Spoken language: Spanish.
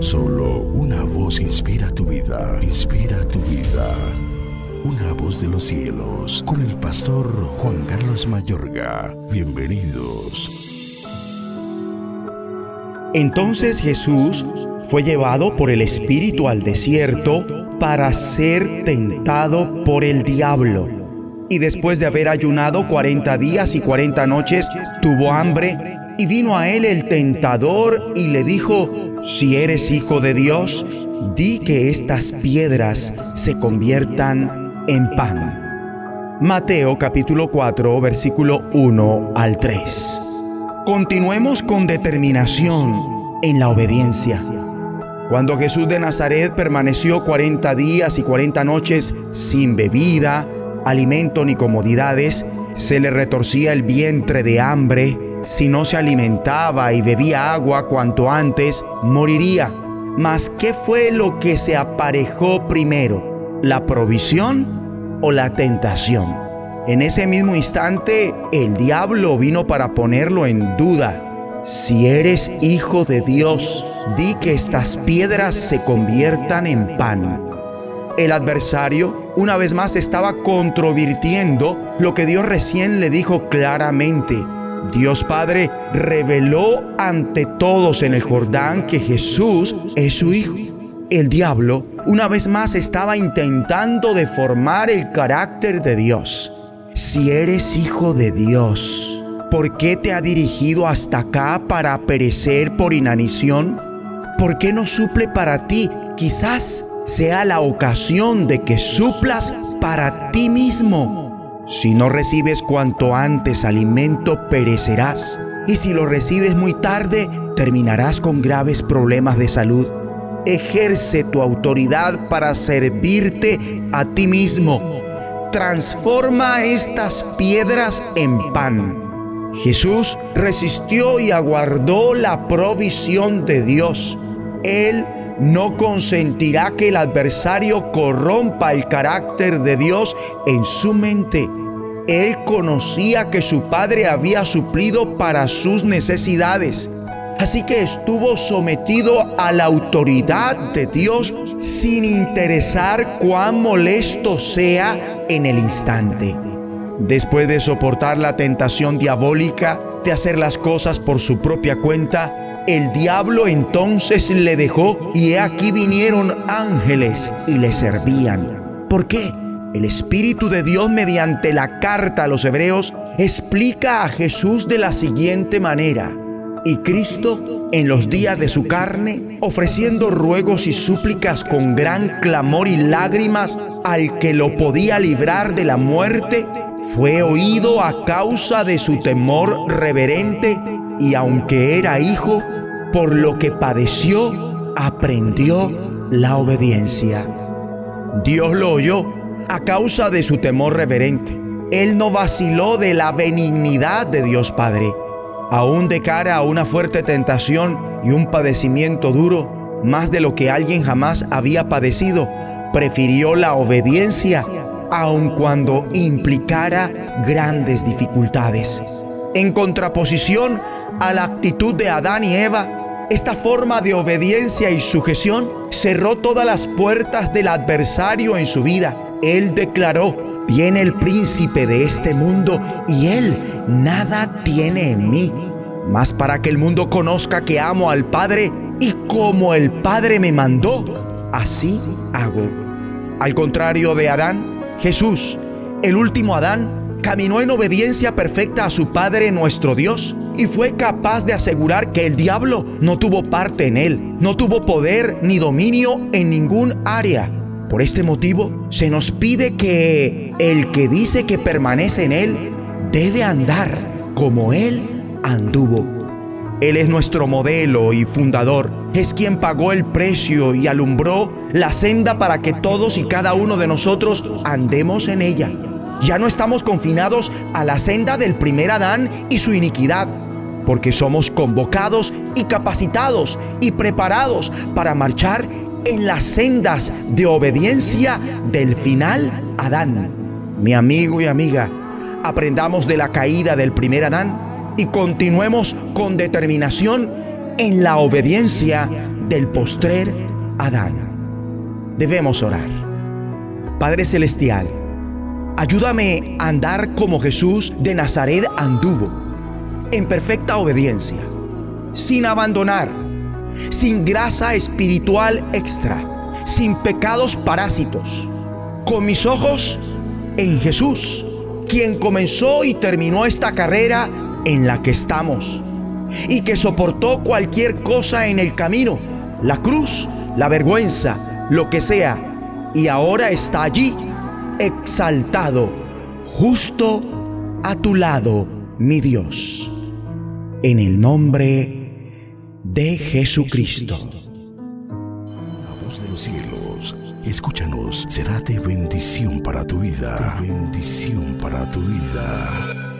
Solo una voz inspira tu vida, inspira tu vida. Una voz de los cielos, con el pastor Juan Carlos Mayorga. Bienvenidos. Entonces Jesús fue llevado por el Espíritu al desierto para ser tentado por el diablo. Y después de haber ayunado cuarenta días y cuarenta noches, tuvo hambre y vino a él el tentador y le dijo, si eres hijo de Dios, di que estas piedras se conviertan en pan. Mateo capítulo 4 versículo 1 al 3. Continuemos con determinación en la obediencia. Cuando Jesús de Nazaret permaneció 40 días y 40 noches sin bebida, alimento ni comodidades, se le retorcía el vientre de hambre, si no se alimentaba y bebía agua cuanto antes, moriría. Mas ¿qué fue lo que se aparejó primero? ¿La provisión o la tentación? En ese mismo instante, el diablo vino para ponerlo en duda. Si eres hijo de Dios, di que estas piedras se conviertan en pan. El adversario una vez más estaba controvirtiendo lo que Dios recién le dijo claramente. Dios Padre reveló ante todos en el Jordán que Jesús es su Hijo. El diablo una vez más estaba intentando deformar el carácter de Dios. Si eres hijo de Dios, ¿Por qué te ha dirigido hasta acá para perecer por inanición? ¿Por qué no suple para ti? Quizás sea la ocasión de que suplas para ti mismo. Si no recibes cuanto antes alimento, perecerás. Y si lo recibes muy tarde, terminarás con graves problemas de salud. Ejerce tu autoridad para servirte a ti mismo. Transforma estas piedras en pan Jesús resistió y aguardó la provisión de Dios. Él no consentirá que el adversario corrompa el carácter de Dios en su mente. Él conocía que su Padre había suplido para sus necesidades. Así que estuvo sometido a la autoridad de Dios sin interesar cuán molesto sea en el instante. Después de soportar la tentación diabólica de hacer las cosas por su propia cuenta, el diablo entonces le dejó y aquí vinieron ángeles y le servían. ¿Por qué? El Espíritu de Dios mediante la carta a los hebreos explica a Jesús de la siguiente manera. Y Cristo, en los días de su carne, ofreciendo ruegos y súplicas con gran clamor y lágrimas al que lo podía librar de la muerte, fue oído a causa de su temor reverente y aunque era hijo, por lo que padeció, aprendió la obediencia. Dios lo oyó a causa de su temor reverente. Él no vaciló de la benignidad de Dios Padre. Aún de cara a una fuerte tentación y un padecimiento duro, más de lo que alguien jamás había padecido, prefirió la obediencia aun cuando implicara grandes dificultades. En contraposición a la actitud de Adán y Eva, esta forma de obediencia y sujeción cerró todas las puertas del adversario en su vida. Él declaró, viene el príncipe de este mundo y él nada tiene en mí. Mas para que el mundo conozca que amo al Padre y como el Padre me mandó, así hago. Al contrario de Adán, Jesús, el último Adán, caminó en obediencia perfecta a su Padre nuestro Dios y fue capaz de asegurar que el diablo no tuvo parte en él, no tuvo poder ni dominio en ningún área. Por este motivo se nos pide que el que dice que permanece en él debe andar como él anduvo. Él es nuestro modelo y fundador. Es quien pagó el precio y alumbró la senda para que todos y cada uno de nosotros andemos en ella. Ya no estamos confinados a la senda del primer Adán y su iniquidad, porque somos convocados y capacitados y preparados para marchar en las sendas de obediencia del final Adán. Mi amigo y amiga, aprendamos de la caída del primer Adán y continuemos con determinación en la obediencia del postrer Adán. Debemos orar. Padre Celestial, ayúdame a andar como Jesús de Nazaret anduvo, en perfecta obediencia, sin abandonar, sin grasa espiritual extra, sin pecados parásitos, con mis ojos en Jesús, quien comenzó y terminó esta carrera en la que estamos y que soportó cualquier cosa en el camino, la cruz, la vergüenza, lo que sea, y ahora está allí, exaltado, justo a tu lado, mi Dios. En el nombre de Jesucristo. La voz de los cielos, escúchanos, será de bendición para tu vida. Bendición para tu vida.